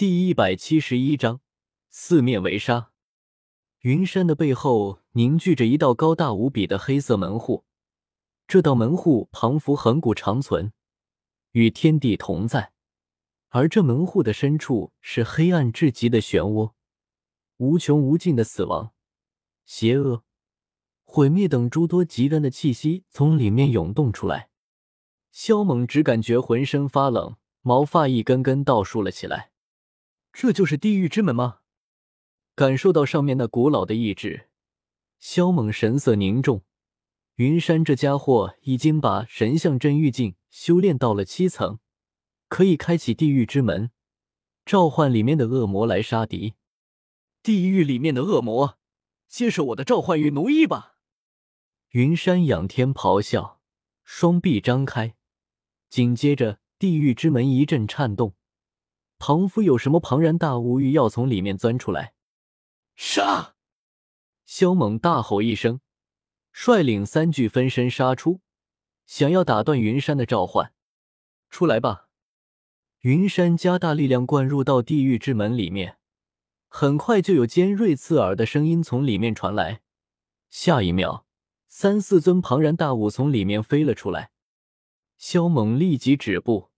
第一百七十一章四面围杀。云山的背后凝聚着一道高大无比的黑色门户，这道门户庞佛恒古长存，与天地同在。而这门户的深处是黑暗至极的漩涡，无穷无尽的死亡、邪恶、毁灭等诸多极端的气息从里面涌动出来。萧猛只感觉浑身发冷，毛发一根根倒竖了起来。这就是地狱之门吗？感受到上面那古老的意志，萧猛神色凝重。云山这家伙已经把神象真玉镜修炼到了七层，可以开启地狱之门，召唤里面的恶魔来杀敌。地狱里面的恶魔，接受我的召唤与奴役吧！云山仰天咆哮，双臂张开，紧接着地狱之门一阵颤动。庞夫有什么庞然大物欲要从里面钻出来？杀！萧猛大吼一声，率领三具分身杀出，想要打断云山的召唤。出来吧！云山加大力量灌入到地狱之门里面，很快就有尖锐刺耳的声音从里面传来。下一秒，三四尊庞然大物从里面飞了出来。萧猛立即止步。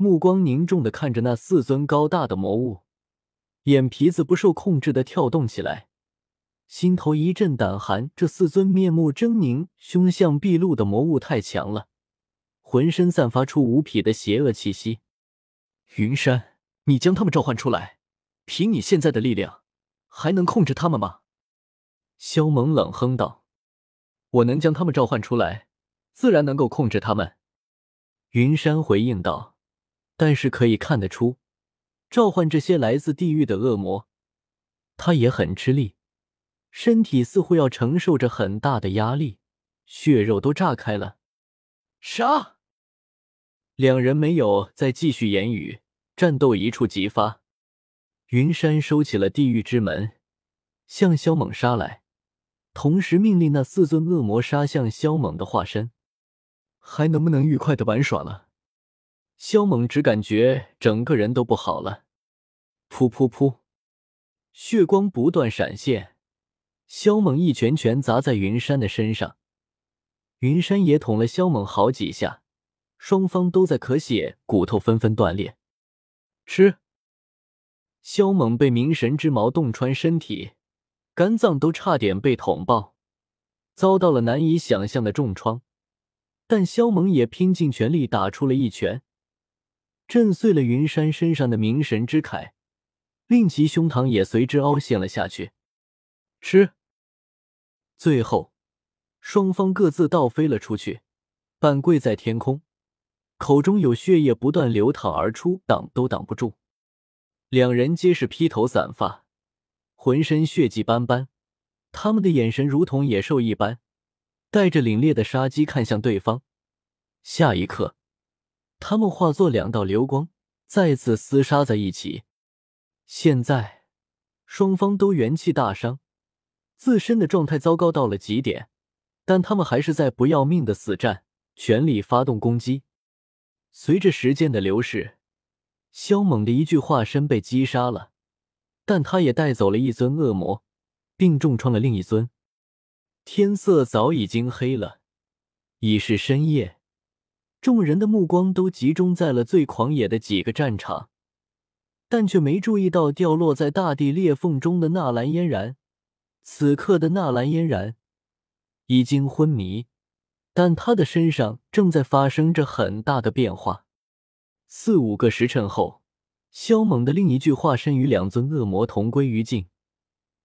目光凝重的看着那四尊高大的魔物，眼皮子不受控制的跳动起来，心头一阵胆寒。这四尊面目狰狞、凶相毕露的魔物太强了，浑身散发出无匹的邪恶气息。云山，你将他们召唤出来，凭你现在的力量，还能控制他们吗？萧猛冷哼道：“我能将他们召唤出来，自然能够控制他们。”云山回应道。但是可以看得出，召唤这些来自地狱的恶魔，他也很吃力，身体似乎要承受着很大的压力，血肉都炸开了。杀！两人没有再继续言语，战斗一触即发。云山收起了地狱之门，向萧猛杀来，同时命令那四尊恶魔杀向萧猛的化身。还能不能愉快的玩耍了？萧猛只感觉整个人都不好了，噗噗噗，血光不断闪现。萧猛一拳拳砸在云山的身上，云山也捅了萧猛好几下，双方都在咳血，骨头纷纷断裂。吃！萧猛被冥神之矛洞穿身体，肝脏都差点被捅爆，遭到了难以想象的重创。但萧猛也拼尽全力打出了一拳。震碎了云山身上的冥神之铠，令其胸膛也随之凹陷了下去。吃！最后，双方各自倒飞了出去，半跪在天空，口中有血液不断流淌而出，挡都挡不住。两人皆是披头散发，浑身血迹斑斑，他们的眼神如同野兽一般，带着凛冽的杀机看向对方。下一刻。他们化作两道流光，再次厮杀在一起。现在，双方都元气大伤，自身的状态糟糕到了极点，但他们还是在不要命的死战，全力发动攻击。随着时间的流逝，萧猛的一具化身被击杀了，但他也带走了一尊恶魔，并重创了另一尊。天色早已经黑了，已是深夜。众人的目光都集中在了最狂野的几个战场，但却没注意到掉落在大地裂缝中的纳兰嫣然。此刻的纳兰嫣然已经昏迷，但他的身上正在发生着很大的变化。四五个时辰后，萧猛的另一具化身与两尊恶魔同归于尽。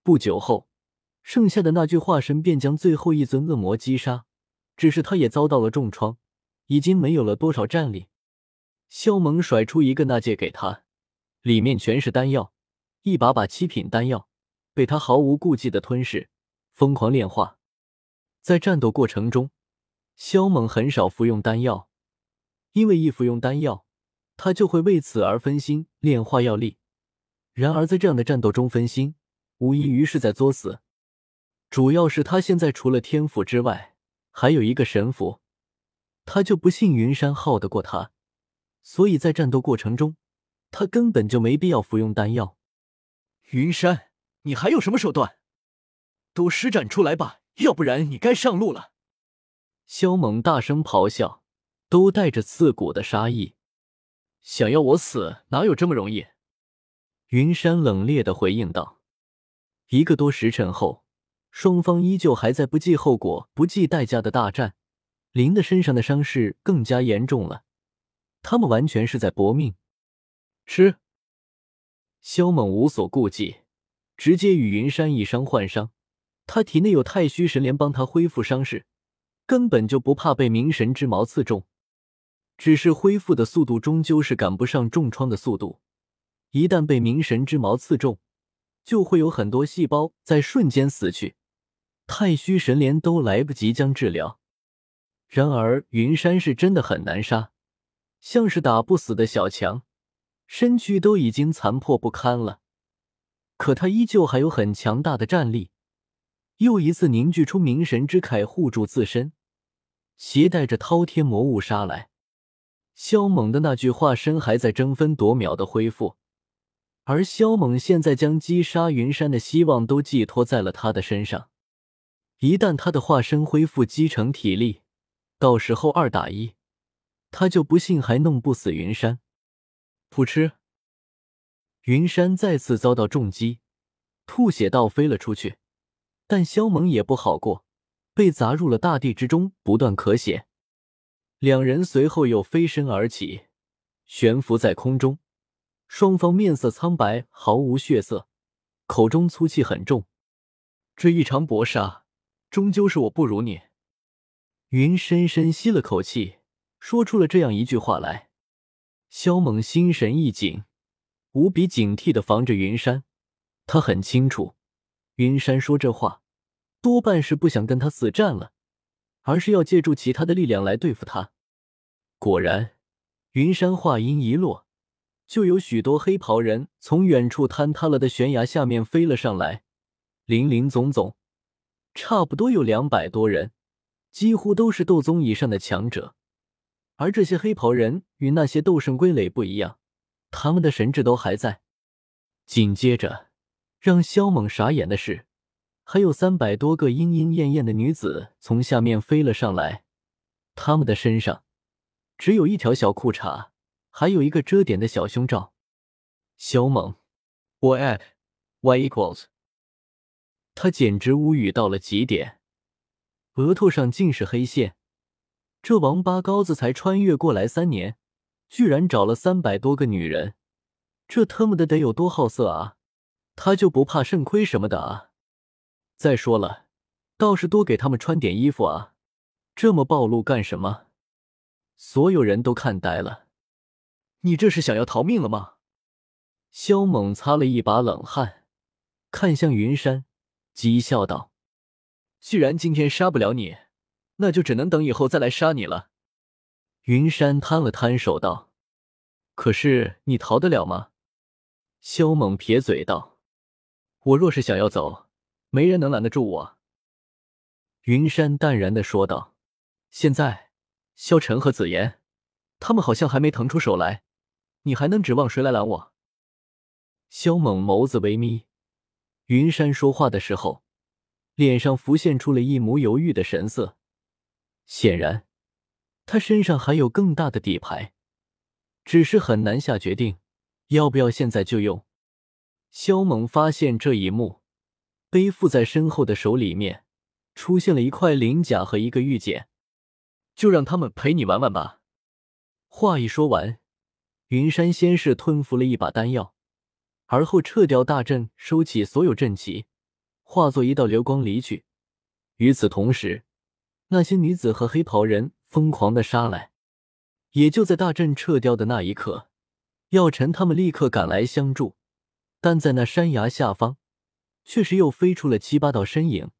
不久后，剩下的那具化身便将最后一尊恶魔击杀，只是他也遭到了重创。已经没有了多少战力，萧猛甩出一个纳戒给他，里面全是丹药，一把把七品丹药被他毫无顾忌的吞噬，疯狂炼化。在战斗过程中，萧猛很少服用丹药，因为一服用丹药，他就会为此而分心炼化药力。然而在这样的战斗中分心，无异于是在作死。主要是他现在除了天赋之外，还有一个神符。他就不信云山耗得过他，所以在战斗过程中，他根本就没必要服用丹药。云山，你还有什么手段？都施展出来吧，要不然你该上路了。萧猛大声咆哮，都带着刺骨的杀意。想要我死，哪有这么容易？云山冷冽的回应道。一个多时辰后，双方依旧还在不计后果、不计代价的大战。林的身上的伤势更加严重了，他们完全是在搏命。吃！萧猛无所顾忌，直接与云山以伤换伤。他体内有太虚神莲帮他恢复伤势，根本就不怕被冥神之矛刺中。只是恢复的速度终究是赶不上重创的速度，一旦被冥神之矛刺中，就会有很多细胞在瞬间死去，太虚神莲都来不及将治疗。然而云山是真的很难杀，像是打不死的小强。身躯都已经残破不堪了，可他依旧还有很强大的战力。又一次凝聚出冥神之铠护住自身，携带着滔天魔物杀来。萧猛的那具化身还在争分夺秒的恢复，而萧猛现在将击杀云山的希望都寄托在了他的身上。一旦他的化身恢复积成体力，到时候二打一，他就不信还弄不死云山。噗嗤！云山再次遭到重击，吐血倒飞了出去。但萧猛也不好过，被砸入了大地之中，不断咳血。两人随后又飞身而起，悬浮在空中，双方面色苍白，毫无血色，口中粗气很重。这一场搏杀，终究是我不如你。云深深吸了口气，说出了这样一句话来。萧猛心神一紧，无比警惕的防着云山。他很清楚，云山说这话，多半是不想跟他死战了，而是要借助其他的力量来对付他。果然，云山话音一落，就有许多黑袍人从远处坍塌了的悬崖下面飞了上来，林林总总，差不多有两百多人，几乎都是斗宗以上的强者。而这些黑袍人与那些斗圣傀儡不一样，他们的神智都还在。紧接着，让萧猛傻眼的是，还有三百多个莺莺燕燕的女子从下面飞了上来，她们的身上只有一条小裤衩，还有一个遮点的小胸罩。萧猛我 at Y equals，他简直无语到了极点，额头上尽是黑线。这王八羔子才穿越过来三年，居然找了三百多个女人，这他妈的得有多好色啊！他就不怕肾亏什么的啊？再说了，倒是多给他们穿点衣服啊！这么暴露干什么？所有人都看呆了。你这是想要逃命了吗？萧猛擦了一把冷汗，看向云山，讥笑道：“既然今天杀不了你。”那就只能等以后再来杀你了。云山摊了摊手道：“可是你逃得了吗？”萧猛撇嘴道：“我若是想要走，没人能拦得住我。”云山淡然的说道：“现在，萧晨和紫妍，他们好像还没腾出手来，你还能指望谁来拦我？”萧猛眸子微眯，云山说话的时候，脸上浮现出了一抹犹豫的神色。显然，他身上还有更大的底牌，只是很难下决定，要不要现在就用。萧猛发现这一幕，背负在身后的手里面出现了一块鳞甲和一个玉简，就让他们陪你玩玩吧。话一说完，云山先是吞服了一把丹药，而后撤掉大阵，收起所有阵旗，化作一道流光离去。与此同时，那些女子和黑袍人疯狂的杀来，也就在大阵撤掉的那一刻，药尘他们立刻赶来相助。但在那山崖下方，确实又飞出了七八道身影，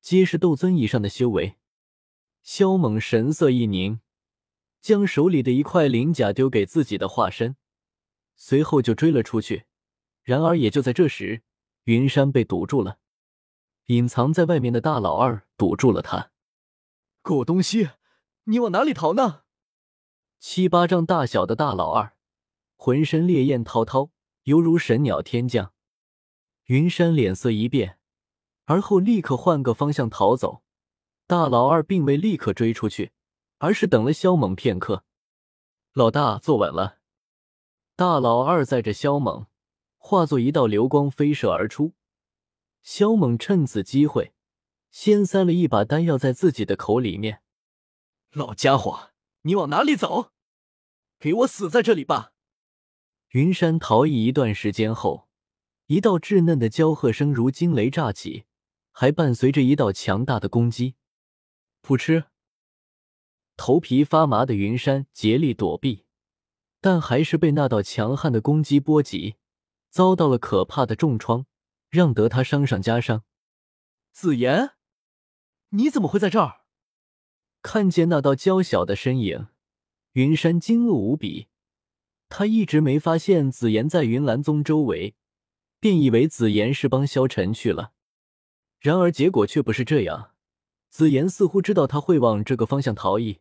皆是斗尊以上的修为。萧猛神色一凝，将手里的一块鳞甲丢给自己的化身，随后就追了出去。然而，也就在这时，云山被堵住了，隐藏在外面的大老二堵住了他。狗东西，你往哪里逃呢？七八丈大小的大老二，浑身烈焰滔滔，犹如神鸟天降。云山脸色一变，而后立刻换个方向逃走。大老二并未立刻追出去，而是等了萧猛片刻。老大，坐稳了。大老二载着萧猛，化作一道流光飞射而出。萧猛趁此机会，先塞了一把丹药在自己的口里面。老家伙，你往哪里走？给我死在这里吧！云山逃逸一段时间后，一道稚嫩的娇喝声如惊雷炸起，还伴随着一道强大的攻击。噗嗤！头皮发麻的云山竭力躲避。但还是被那道强悍的攻击波及，遭到了可怕的重创，让得他伤上加伤。紫妍，你怎么会在这儿？看见那道娇小的身影，云山惊愕无比。他一直没发现紫妍在云岚宗周围，便以为紫妍是帮萧晨去了。然而结果却不是这样，紫妍似乎知道他会往这个方向逃逸，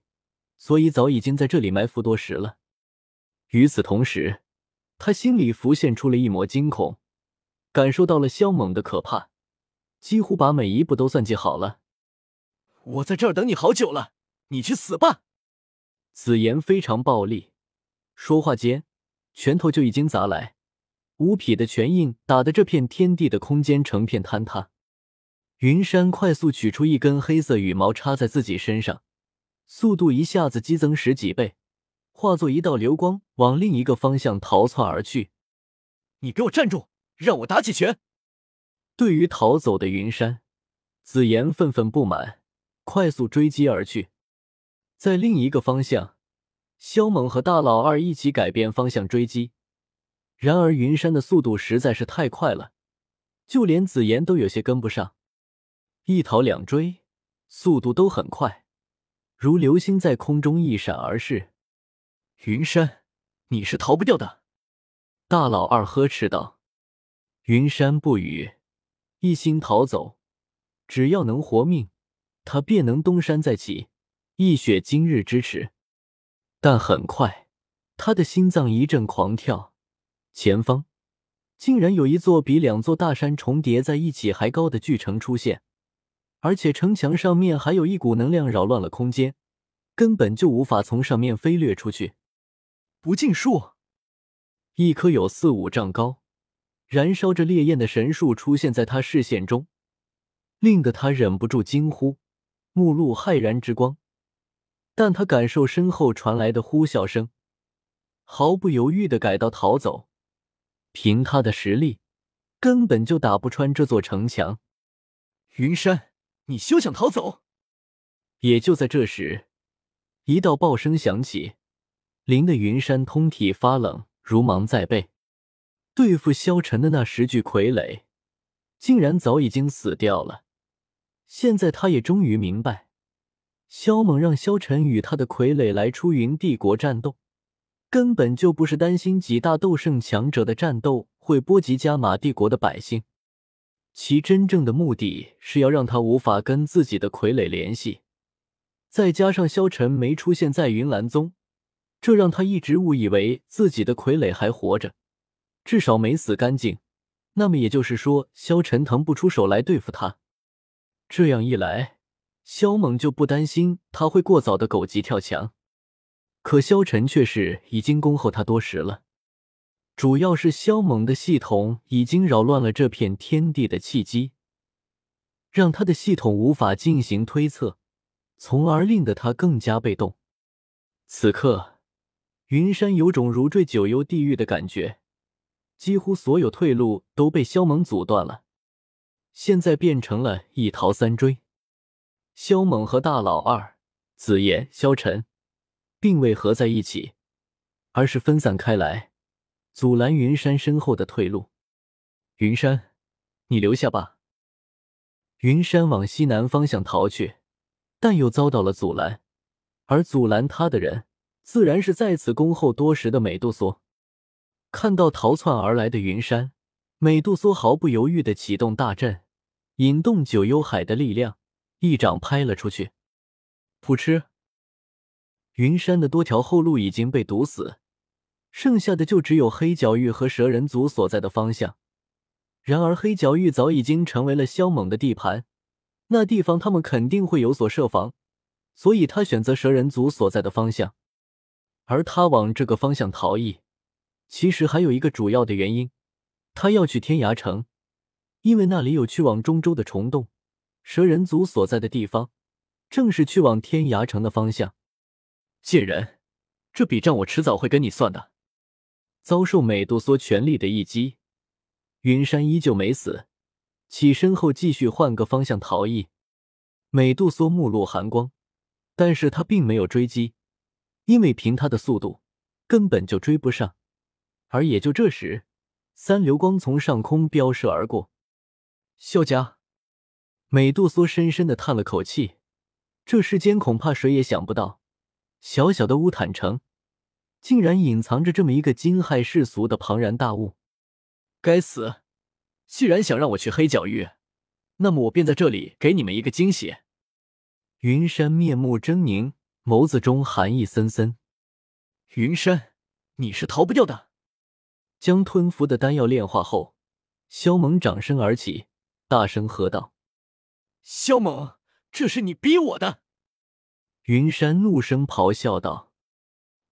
所以早已经在这里埋伏多时了。与此同时，他心里浮现出了一抹惊恐，感受到了萧猛的可怕，几乎把每一步都算计好了。我在这儿等你好久了，你去死吧！紫言非常暴力，说话间，拳头就已经砸来，无匹的拳印打得这片天地的空间成片坍塌。云山快速取出一根黑色羽毛插在自己身上，速度一下子激增十几倍。化作一道流光，往另一个方向逃窜而去。你给我站住，让我打起拳！对于逃走的云山，紫妍愤愤不满，快速追击而去。在另一个方向，萧猛和大老二一起改变方向追击。然而云山的速度实在是太快了，就连紫妍都有些跟不上。一逃两追，速度都很快，如流星在空中一闪而逝。云山，你是逃不掉的。”大老二呵斥道。云山不语，一心逃走，只要能活命，他便能东山再起，一雪今日之耻。但很快，他的心脏一阵狂跳，前方竟然有一座比两座大山重叠在一起还高的巨城出现，而且城墙上面还有一股能量扰乱了空间，根本就无法从上面飞掠出去。不尽树，一棵有四五丈高、燃烧着烈焰的神树出现在他视线中，令得他忍不住惊呼，目露骇然之光。但他感受身后传来的呼啸声，毫不犹豫的改道逃走。凭他的实力，根本就打不穿这座城墙。云山，你休想逃走！也就在这时，一道爆声响起。林的云山通体发冷，如芒在背。对付萧晨的那十具傀儡，竟然早已经死掉了。现在他也终于明白，萧猛让萧晨与他的傀儡来出云帝国战斗，根本就不是担心几大斗圣强者的战斗会波及加玛帝国的百姓，其真正的目的是要让他无法跟自己的傀儡联系。再加上萧晨没出现在云岚宗。这让他一直误以为自己的傀儡还活着，至少没死干净。那么也就是说，萧晨腾不出手来对付他。这样一来，萧猛就不担心他会过早的狗急跳墙。可萧晨却是已经恭候他多时了。主要是萧猛的系统已经扰乱了这片天地的契机，让他的系统无法进行推测，从而令得他更加被动。此刻。云山有种如坠九幽地狱的感觉，几乎所有退路都被萧猛阻断了，现在变成了一逃三追。萧猛和大老二、紫妍、萧晨，并未合在一起，而是分散开来，阻拦云山身后的退路。云山，你留下吧。云山往西南方向逃去，但又遭到了阻拦，而阻拦他的人。自然是在此恭候多时的美杜莎。看到逃窜而来的云山，美杜莎毫不犹豫的启动大阵，引动九幽海的力量，一掌拍了出去。噗嗤！云山的多条后路已经被堵死，剩下的就只有黑角域和蛇人族所在的方向。然而黑角域早已经成为了萧猛的地盘，那地方他们肯定会有所设防，所以他选择蛇人族所在的方向。而他往这个方向逃逸，其实还有一个主要的原因，他要去天涯城，因为那里有去往中州的虫洞，蛇人族所在的地方，正是去往天涯城的方向。贱人，这笔账我迟早会跟你算的。遭受美杜莎全力的一击，云山依旧没死，起身后继续换个方向逃逸。美杜莎目露寒光，但是他并没有追击。因为凭他的速度，根本就追不上。而也就这时，三流光从上空飙射而过。萧家，美杜莎深深的叹了口气。这世间恐怕谁也想不到，小小的乌坦城，竟然隐藏着这么一个惊骇世俗的庞然大物。该死！既然想让我去黑角域，那么我便在这里给你们一个惊喜。云山面目狰狞。眸子中寒意森森，云山，你是逃不掉的。将吞服的丹药炼化后，萧猛掌身而起，大声喝道：“萧猛，这是你逼我的！”云山怒声咆哮道：“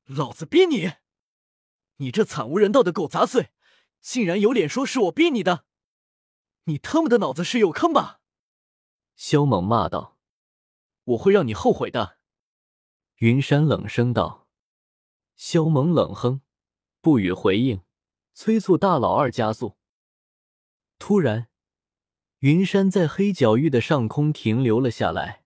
老子逼你！你这惨无人道的狗杂碎，竟然有脸说是我逼你的？你他妈的脑子是有坑吧？”萧猛骂道：“我会让你后悔的。”云山冷声道：“萧猛冷哼，不予回应，催促大老二加速。”突然，云山在黑角域的上空停留了下来。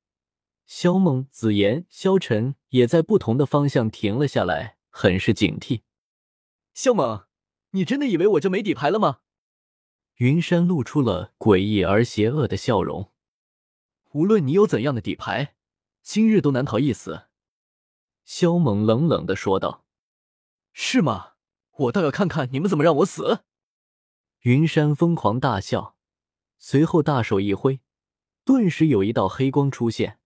萧猛、紫妍、萧晨也在不同的方向停了下来，很是警惕。萧猛，你真的以为我就没底牌了吗？云山露出了诡异而邪恶的笑容。无论你有怎样的底牌，今日都难逃一死。萧猛冷冷的说道：“是吗？我倒要看看你们怎么让我死！”云山疯狂大笑，随后大手一挥，顿时有一道黑光出现。